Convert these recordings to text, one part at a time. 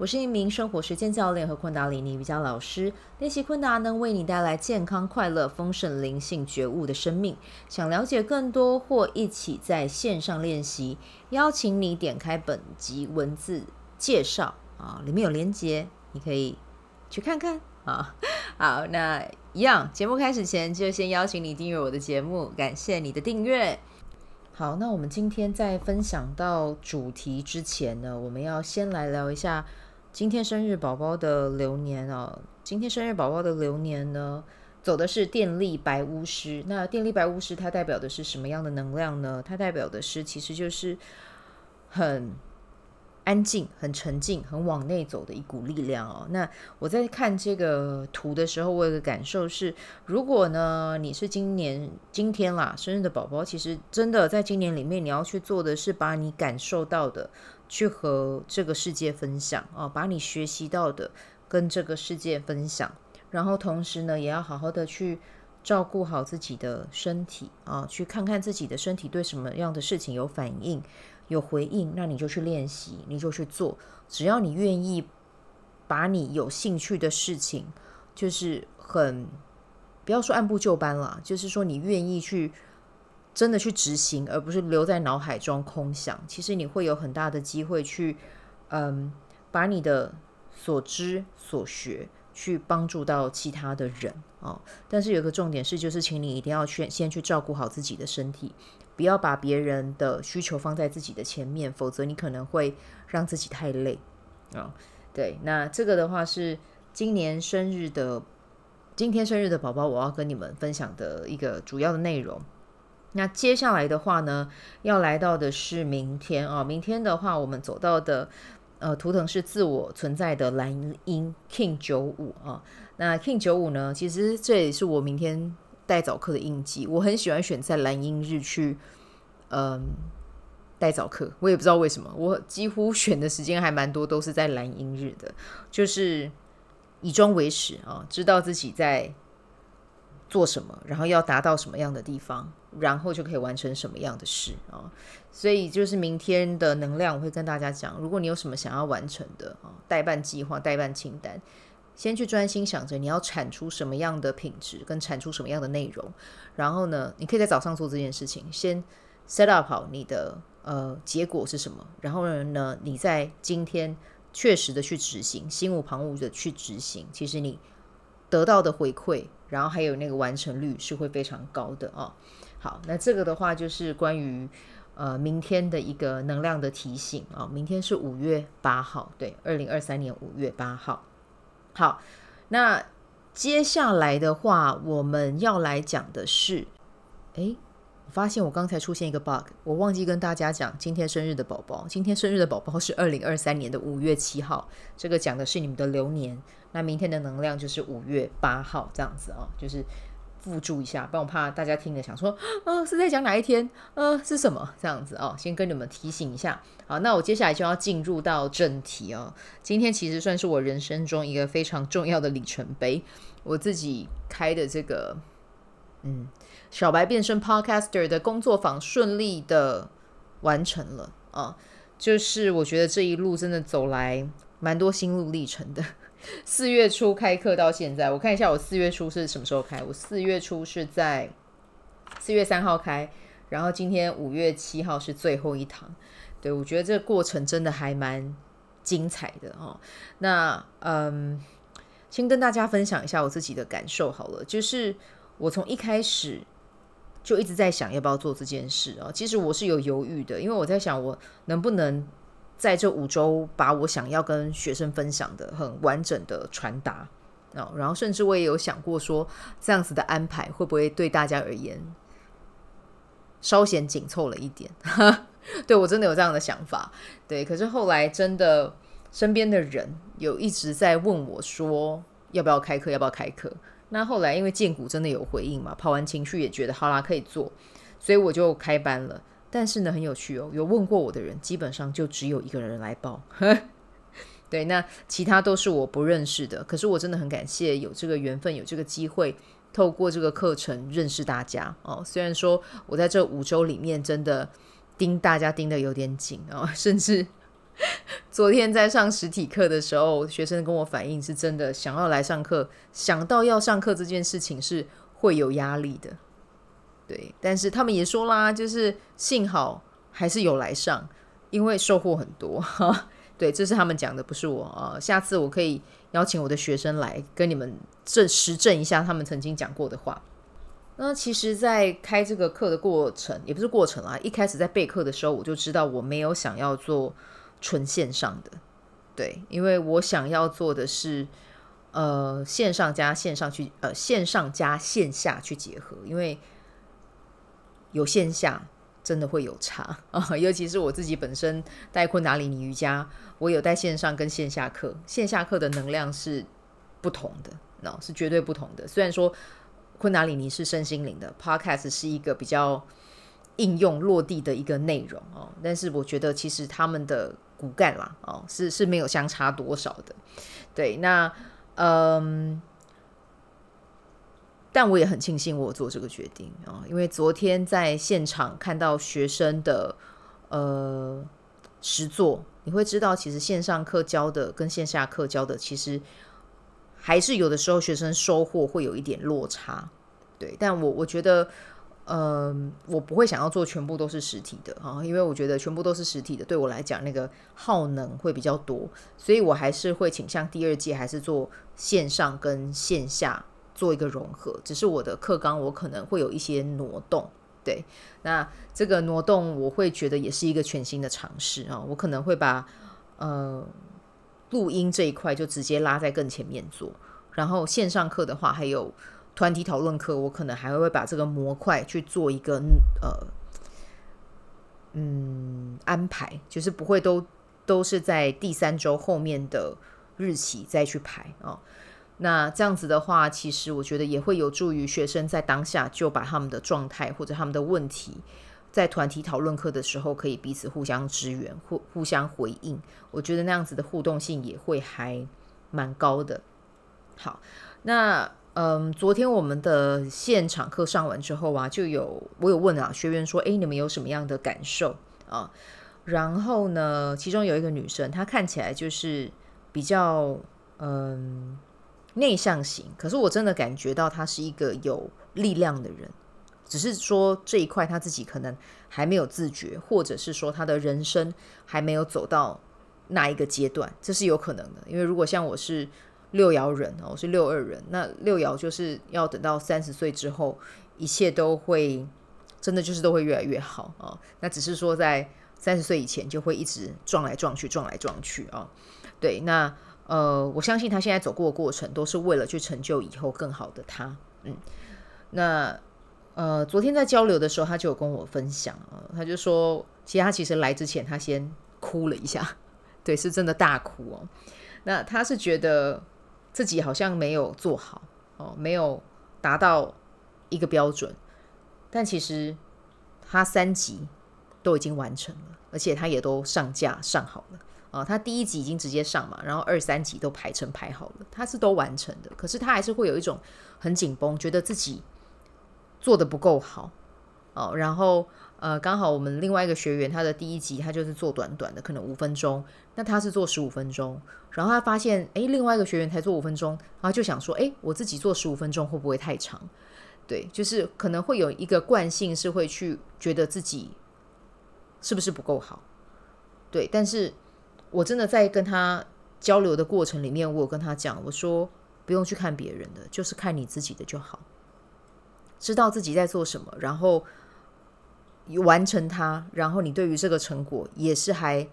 我是一名生活实践教练和昆达里尼瑜伽老师，练习昆达能为你带来健康、快乐、丰盛、灵性觉悟的生命。想了解更多或一起在线上练习，邀请你点开本集文字介绍啊，里面有连接，你可以去看看啊。好，那一样，节目开始前就先邀请你订阅我的节目，感谢你的订阅。好，那我们今天在分享到主题之前呢，我们要先来聊一下。今天生日宝宝的流年哦，今天生日宝宝的流年呢，走的是电力白巫师。那电力白巫师它代表的是什么样的能量呢？它代表的是其实就是很安静、很沉静、很往内走的一股力量哦。那我在看这个图的时候，我有个感受是，如果呢你是今年今天啦生日的宝宝，其实真的在今年里面你要去做的是把你感受到的。去和这个世界分享啊，把你学习到的跟这个世界分享，然后同时呢，也要好好的去照顾好自己的身体啊，去看看自己的身体对什么样的事情有反应、有回应，那你就去练习，你就去做。只要你愿意把你有兴趣的事情，就是很不要说按部就班了，就是说你愿意去。真的去执行，而不是留在脑海中空想。其实你会有很大的机会去，嗯，把你的所知所学去帮助到其他的人哦。但是有个重点是，就是请你一定要去先去照顾好自己的身体，不要把别人的需求放在自己的前面，否则你可能会让自己太累啊，对，那这个的话是今年生日的，今天生日的宝宝，我要跟你们分享的一个主要的内容。那接下来的话呢，要来到的是明天啊。明天的话，我们走到的呃图腾是自我存在的蓝鹰 King 九五啊。那 King 九五呢，其实这也是我明天带早课的印记。我很喜欢选在蓝鹰日去嗯、带早课，我也不知道为什么，我几乎选的时间还蛮多，都是在蓝鹰日的，就是以终为始啊，知道自己在做什么，然后要达到什么样的地方。然后就可以完成什么样的事啊？所以就是明天的能量，我会跟大家讲，如果你有什么想要完成的啊，代办计划、代办清单，先去专心想着你要产出什么样的品质，跟产出什么样的内容。然后呢，你可以在早上做这件事情，先 set up 好你的呃结果是什么。然后呢，你在今天确实的去执行，心无旁骛的去执行，其实你得到的回馈，然后还有那个完成率是会非常高的哦。好，那这个的话就是关于呃明天的一个能量的提醒啊。明天是五月八号，对，二零二三年五月八号。好，那接下来的话我们要来讲的是，诶，我发现我刚才出现一个 bug，我忘记跟大家讲今天生日的宝宝，今天生日的宝宝是二零二三年的五月七号，这个讲的是你们的流年。那明天的能量就是五月八号这样子啊，就是。附注一下，不然我怕大家听了想说，呃，是在讲哪一天？呃，是什么？这样子哦，先跟你们提醒一下。好，那我接下来就要进入到正题哦。今天其实算是我人生中一个非常重要的里程碑，我自己开的这个，嗯，小白变身 Podcaster 的工作坊顺利的完成了啊。就是我觉得这一路真的走来蛮多心路历程的。四月初开课到现在，我看一下我四月初是什么时候开？我四月初是在四月三号开，然后今天五月七号是最后一堂。对，我觉得这个过程真的还蛮精彩的哦。那嗯，先跟大家分享一下我自己的感受好了，就是我从一开始就一直在想要不要做这件事啊。其实我是有犹豫的，因为我在想我能不能。在这五周，把我想要跟学生分享的很完整的传达，然后甚至我也有想过说，这样子的安排会不会对大家而言稍显紧凑了一点？对，我真的有这样的想法，对。可是后来真的身边的人有一直在问我说，要不要开课？要不要开课？那后来因为荐股真的有回应嘛，跑完情绪也觉得好啦，可以做，所以我就开班了。但是呢，很有趣哦，有问过我的人，基本上就只有一个人来报。对，那其他都是我不认识的。可是我真的很感谢有这个缘分，有这个机会，透过这个课程认识大家哦。虽然说我在这五周里面真的盯大家盯得有点紧哦，甚至 昨天在上实体课的时候，学生跟我反映是真的想要来上课，想到要上课这件事情是会有压力的。对，但是他们也说啦，就是幸好还是有来上，因为收获很多。对，这是他们讲的，不是我啊。下次我可以邀请我的学生来跟你们证实证一下他们曾经讲过的话。那其实，在开这个课的过程，也不是过程啦。一开始在备课的时候，我就知道我没有想要做纯线上的，对，因为我想要做的是呃线上加线上去，呃线上加线下去结合，因为有线下。真的会有差 啊，尤其是我自己本身带昆达里尼瑜伽，我有带线上跟线下课，线下课的能量是不同的，那是绝对不同的。虽然说昆达里尼是身心灵的，Podcast 是一个比较应用落地的一个内容哦，但是我觉得其实他们的骨干啦，哦，是是没有相差多少的。对，那嗯。但我也很庆幸我做这个决定啊，因为昨天在现场看到学生的呃实作，你会知道其实线上课教的跟线下课教的其实还是有的时候学生收获会有一点落差，对。但我我觉得，呃，我不会想要做全部都是实体的啊，因为我觉得全部都是实体的对我来讲那个耗能会比较多，所以我还是会倾向第二届还是做线上跟线下。做一个融合，只是我的课纲我可能会有一些挪动，对，那这个挪动我会觉得也是一个全新的尝试啊，我可能会把呃录音这一块就直接拉在更前面做，然后线上课的话还有团体讨论课，我可能还会把这个模块去做一个呃嗯安排，就是不会都都是在第三周后面的日期再去排哦。那这样子的话，其实我觉得也会有助于学生在当下就把他们的状态或者他们的问题，在团体讨论课的时候可以彼此互相支援、互互相回应。我觉得那样子的互动性也会还蛮高的。好，那嗯，昨天我们的现场课上完之后啊，就有我有问啊学员说，诶，你们有什么样的感受啊？然后呢，其中有一个女生，她看起来就是比较嗯。内向型，可是我真的感觉到她是一个有力量的人，只是说这一块他自己可能还没有自觉，或者是说他的人生还没有走到那一个阶段，这是有可能的。因为如果像我是六爻人，我是六二人，那六爻就是要等到三十岁之后，一切都会真的就是都会越来越好啊。那只是说在三十岁以前就会一直撞来撞去，撞来撞去啊。对，那。呃，我相信他现在走过的过程都是为了去成就以后更好的他。嗯，那呃，昨天在交流的时候，他就有跟我分享啊，他就说，其实他其实来之前他先哭了一下，对，是真的大哭哦。那他是觉得自己好像没有做好哦，没有达到一个标准，但其实他三级都已经完成了，而且他也都上架上好了。啊、哦，他第一集已经直接上嘛，然后二三集都排成排好了，他是都完成的。可是他还是会有一种很紧绷，觉得自己做的不够好哦。然后呃，刚好我们另外一个学员，他的第一集他就是做短短的，可能五分钟，那他是做十五分钟。然后他发现，诶，另外一个学员才做五分钟，然后就想说，诶，我自己做十五分钟会不会太长？对，就是可能会有一个惯性是会去觉得自己是不是不够好？对，但是。我真的在跟他交流的过程里面，我有跟他讲，我说不用去看别人的，就是看你自己的就好，知道自己在做什么，然后完成它，然后你对于这个成果也是还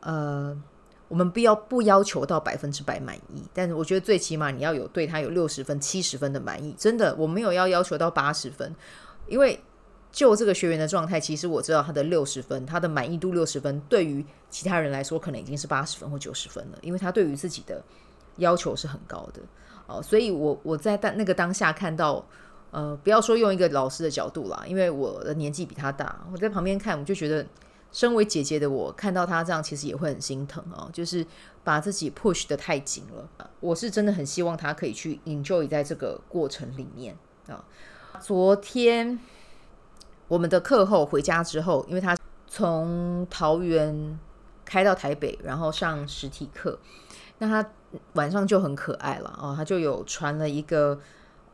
呃，我们不要不要求到百分之百满意，但是我觉得最起码你要有对他有六十分、七十分的满意，真的我没有要要求到八十分，因为。就这个学员的状态，其实我知道他的六十分，他的满意度六十分，对于其他人来说可能已经是八十分或九十分了，因为他对于自己的要求是很高的哦。所以我我在当那个当下看到，呃，不要说用一个老师的角度啦，因为我的年纪比他大，我在旁边看，我就觉得，身为姐姐的我看到他这样，其实也会很心疼哦，就是把自己 push 得太紧了。我是真的很希望他可以去 enjoy 在这个过程里面啊。昨天我们的课后回家之后，因为他从桃园开到台北，然后上实体课，那他晚上就很可爱了哦，他就有传了一个。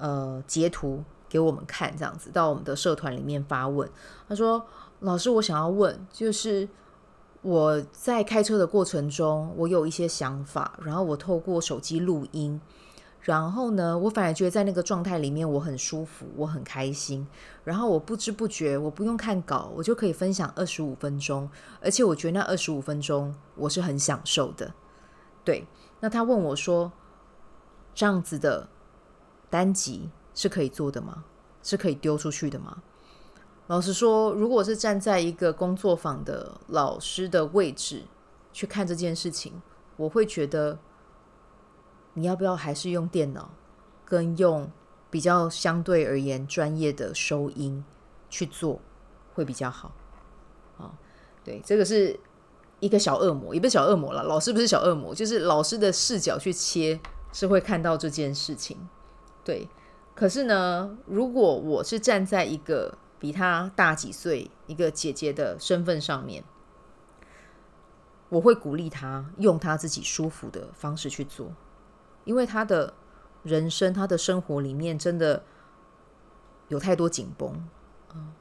呃，截图给我们看，这样子到我们的社团里面发问。他说：“老师，我想要问，就是我在开车的过程中，我有一些想法，然后我透过手机录音，然后呢，我反而觉得在那个状态里面我很舒服，我很开心。然后我不知不觉，我不用看稿，我就可以分享二十五分钟，而且我觉得那二十五分钟我是很享受的。对，那他问我说，这样子的。”单集是可以做的吗？是可以丢出去的吗？老实说，如果是站在一个工作坊的老师的位置去看这件事情，我会觉得你要不要还是用电脑，跟用比较相对而言专业的收音去做会比较好。啊，对，这个是一个小恶魔，也不是小恶魔了。老师不是小恶魔，就是老师的视角去切，是会看到这件事情。对，可是呢，如果我是站在一个比他大几岁、一个姐姐的身份上面，我会鼓励他用他自己舒服的方式去做，因为他的人生、他的生活里面真的有太多紧绷。嗯，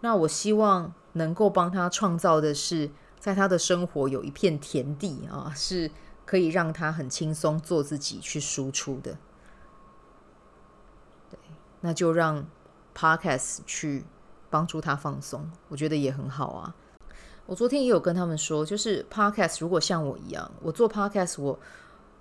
那我希望能够帮他创造的是，在他的生活有一片田地啊，是可以让他很轻松做自己去输出的。那就让 Podcast 去帮助他放松，我觉得也很好啊。我昨天也有跟他们说，就是 Podcast 如果像我一样，我做 Podcast，我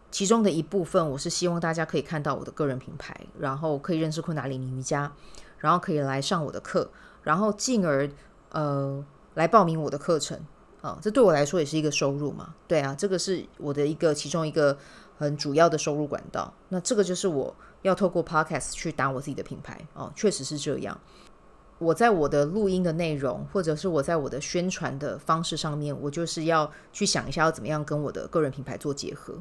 其中的一部分，我是希望大家可以看到我的个人品牌，然后可以认识昆达里尼瑜伽，然后可以来上我的课，然后进而呃来报名我的课程啊，这对我来说也是一个收入嘛。对啊，这个是我的一个其中一个很主要的收入管道。那这个就是我。要透过 Podcast 去打我自己的品牌哦，确实是这样。我在我的录音的内容，或者是我在我的宣传的方式上面，我就是要去想一下要怎么样跟我的个人品牌做结合。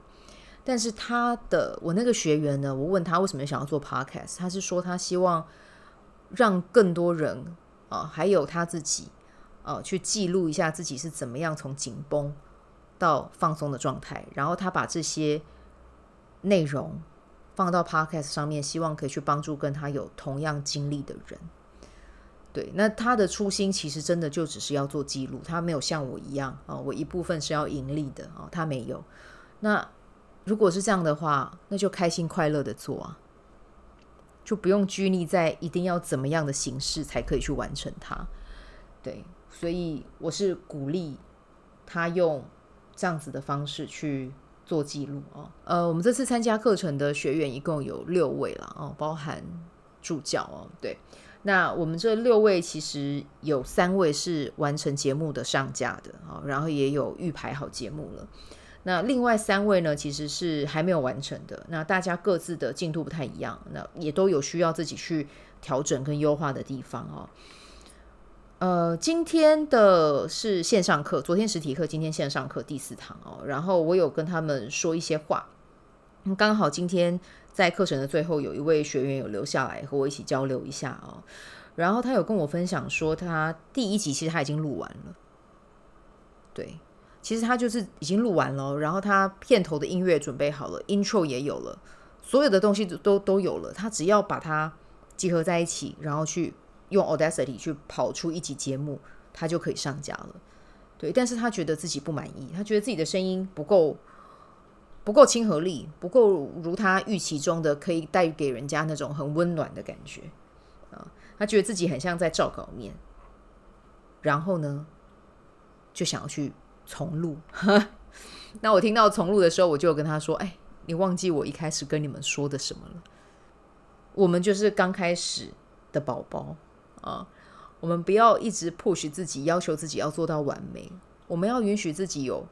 但是他的我那个学员呢，我问他为什么想要做 Podcast，他是说他希望让更多人啊、还有他自己啊、去记录一下自己是怎么样从紧绷到放松的状态，然后他把这些内容。放到 Podcast 上面，希望可以去帮助跟他有同样经历的人。对，那他的初心其实真的就只是要做记录，他没有像我一样啊、哦，我一部分是要盈利的啊、哦，他没有。那如果是这样的话，那就开心快乐的做啊，就不用拘泥在一定要怎么样的形式才可以去完成它。对，所以我是鼓励他用这样子的方式去。做记录哦，呃，我们这次参加课程的学员一共有六位了哦，包含助教哦，对，那我们这六位其实有三位是完成节目的上架的啊，然后也有预排好节目了，那另外三位呢，其实是还没有完成的，那大家各自的进度不太一样，那也都有需要自己去调整跟优化的地方哦。呃，今天的是线上课，昨天实体课，今天线上课第四堂哦。然后我有跟他们说一些话，刚好今天在课程的最后，有一位学员有留下来和我一起交流一下哦。然后他有跟我分享说，他第一集其实他已经录完了，对，其实他就是已经录完了。然后他片头的音乐准备好了，intro 也有了，所有的东西都都有了，他只要把它集合在一起，然后去。用 Audacity 去跑出一集节目，他就可以上架了。对，但是他觉得自己不满意，他觉得自己的声音不够不够亲和力，不够如他预期中的可以带给人家那种很温暖的感觉啊。他觉得自己很像在照稿念，然后呢，就想要去重录。那我听到重录的时候，我就跟他说：“哎，你忘记我一开始跟你们说的什么了？我们就是刚开始的宝宝。”啊，我们不要一直 push 自己，要求自己要做到完美。我们要允许自己有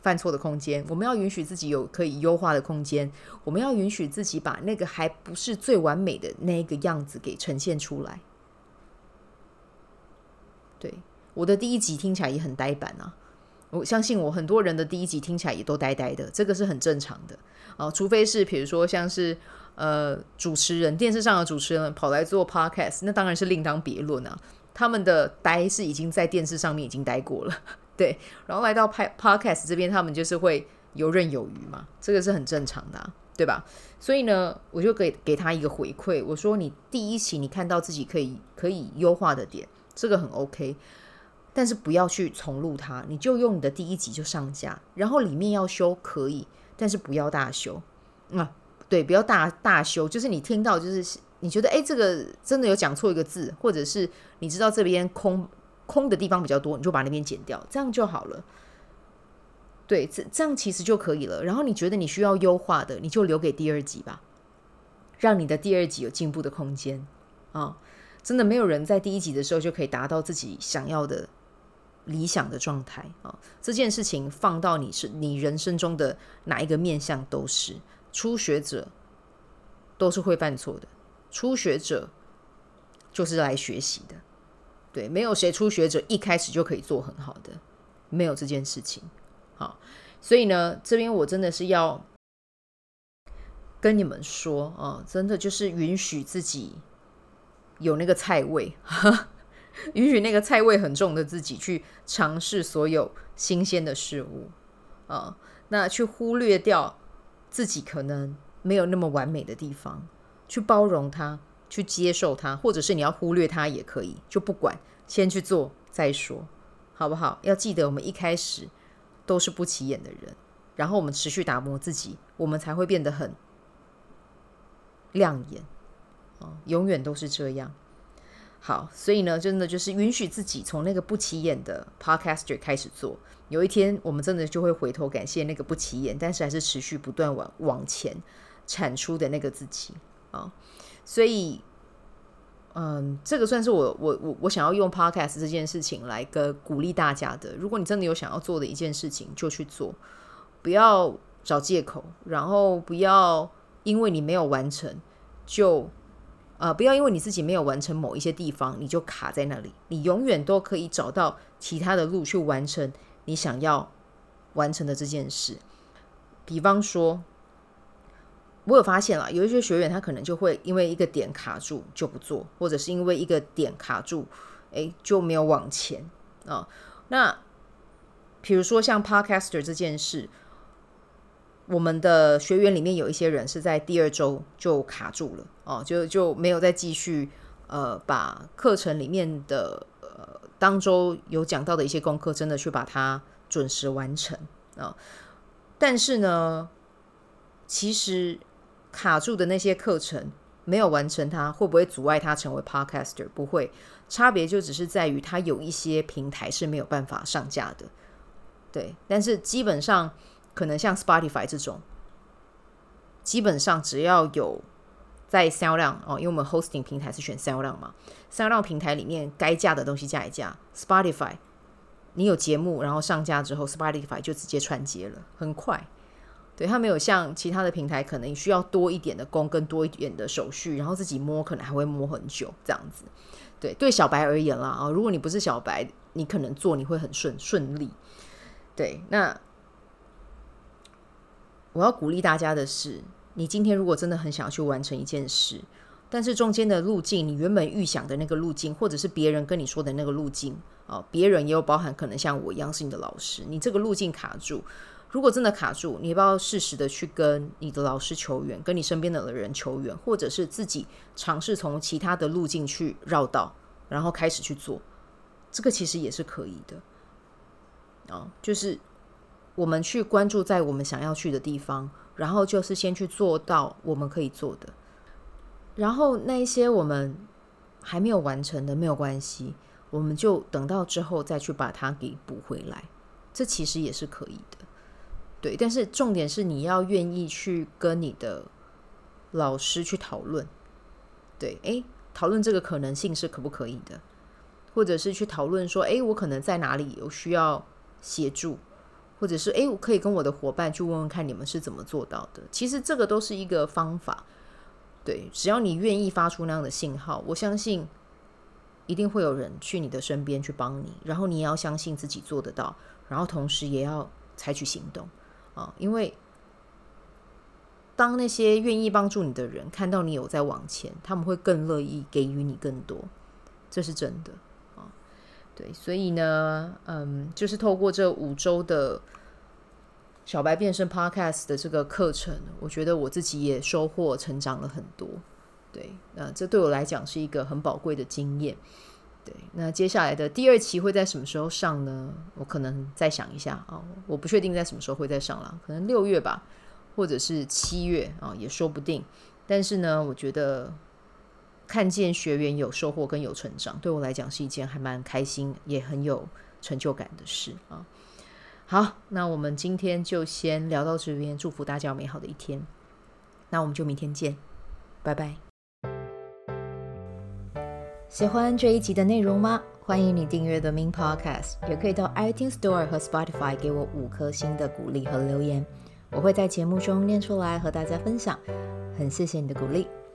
犯错的空间，我们要允许自己有可以优化的空间，我们要允许自己把那个还不是最完美的那个样子给呈现出来。对，我的第一集听起来也很呆板啊，我相信我很多人的第一集听起来也都呆呆的，这个是很正常的啊，除非是比如说像是呃主持人，电视上的主持人跑来做 podcast，那当然是另当别论啊，他们的呆是已经在电视上面已经呆过了。对，然后来到拍 Podcast 这边，他们就是会游刃有余嘛，这个是很正常的，对吧？所以呢，我就给给他一个回馈，我说你第一期你看到自己可以可以优化的点，这个很 OK，但是不要去重录它，你就用你的第一集就上架，然后里面要修可以，但是不要大修啊，对，不要大大修，就是你听到就是你觉得哎，这个真的有讲错一个字，或者是你知道这边空。空的地方比较多，你就把那边剪掉，这样就好了。对，这这样其实就可以了。然后你觉得你需要优化的，你就留给第二集吧，让你的第二集有进步的空间啊、真的没有人在第一集的时候就可以达到自己想要的理想的状态啊、这件事情放到你是你人生中的哪一个面向都是，初学者都是会犯错的，初学者就是来学习的。对，没有谁初学者一开始就可以做很好的，没有这件事情。好，所以呢，这边我真的是要跟你们说啊，真的就是允许自己有那个菜味，允许那个菜味很重的自己去尝试所有新鲜的事物啊，那去忽略掉自己可能没有那么完美的地方，去包容它。去接受它，或者是你要忽略它也可以，就不管，先去做再说，好不好？要记得，我们一开始都是不起眼的人，然后我们持续打磨自己，我们才会变得很亮眼，哦，永远都是这样。好，所以呢，真的就是允许自己从那个不起眼的 podcaster 开始做，有一天我们真的就会回头感谢那个不起眼，但是还是持续不断往往前产出的那个自己啊。所以，嗯，这个算是我我我我想要用 podcast 这件事情来个鼓励大家的。如果你真的有想要做的一件事情，就去做，不要找借口，然后不要因为你没有完成，就呃，不要因为你自己没有完成某一些地方，你就卡在那里。你永远都可以找到其他的路去完成你想要完成的这件事。比方说。我有发现了，有一些学员他可能就会因为一个点卡住就不做，或者是因为一个点卡住，诶，就没有往前啊、那比如说像 Podcaster 这件事，我们的学员里面有一些人是在第二周就卡住了哦，就就没有再继续呃把课程里面的呃当周有讲到的一些功课真的去把它准时完成啊、但是呢，其实。卡住的那些课程没有完成，它会不会阻碍他成为 podcaster？不会，差别就只是在于他有一些平台是没有办法上架的。对，但是基本上可能像 Spotify 这种，基本上只要有在 SoundOn 哦，因为我们 hosting 平台是选 SoundOn 嘛，SoundOn 平台里面该架的东西架一架，Spotify 你有节目然后上架之后，Spotify 就直接串接了，很快。对，它没有像其他的平台，可能需要多一点的工跟多一点的手续，然后自己摸可能还会摸很久这样子。对，对小白而言啦啊，如果你不是小白，你可能做你会很顺顺利。对，那我要鼓励大家的是，你今天如果真的很想要去完成一件事，但是中间的路径，你原本预想的那个路径，或者是别人跟你说的那个路径啊，别人也有包含可能像我一样是你的老师，你这个路径卡住。如果真的卡住，你要不要适时的去跟你的老师求援，跟你身边的人求援，或者是自己尝试从其他的路径去绕道，然后开始去做，这个其实也是可以的。啊，就是我们去关注在我们想要去的地方，然后就是先去做到我们可以做的，然后那一些我们还没有完成的没有关系，我们就等到之后再去把它给补回来，这其实也是可以的。对，但是重点是你要愿意去跟你的老师去讨论，对，诶，讨论这个可能性是可不可以的，或者是去讨论说，诶，我可能在哪里有需要协助，或者是诶，我可以跟我的伙伴去问问看你们是怎么做到的。其实这个都是一个方法，对，只要你愿意发出那样的信号，我相信一定会有人去你的身边去帮你。然后你也要相信自己做得到，然后同时也要采取行动啊，因为当那些愿意帮助你的人看到你有在往前，他们会更乐意给予你更多，这是真的。对，所以呢，嗯，就是透过这五周的小白变身 Podcast 的这个课程，我觉得我自己也收获成长了很多。对，那这对我来讲是一个很宝贵的经验。对，那接下来的第二期会在什么时候上呢？我可能再想一下啊，我不确定在什么时候会再上了，可能六月吧，或者是七月啊，也说不定。但是呢，我觉得。看见学员有收获跟有成长，对我来讲是一件还蛮开心也很有成就感的事啊。好，那我们今天就先聊到这边，祝福大家有美好的一天。那我们就明天见，拜拜。喜欢这一集的内容吗？欢迎你订阅 The Min Podcast，也可以到 iTunes Store 和 Spotify 给我五颗星的鼓励和留言，我会在节目中念出来和大家分享。很谢谢你的鼓励。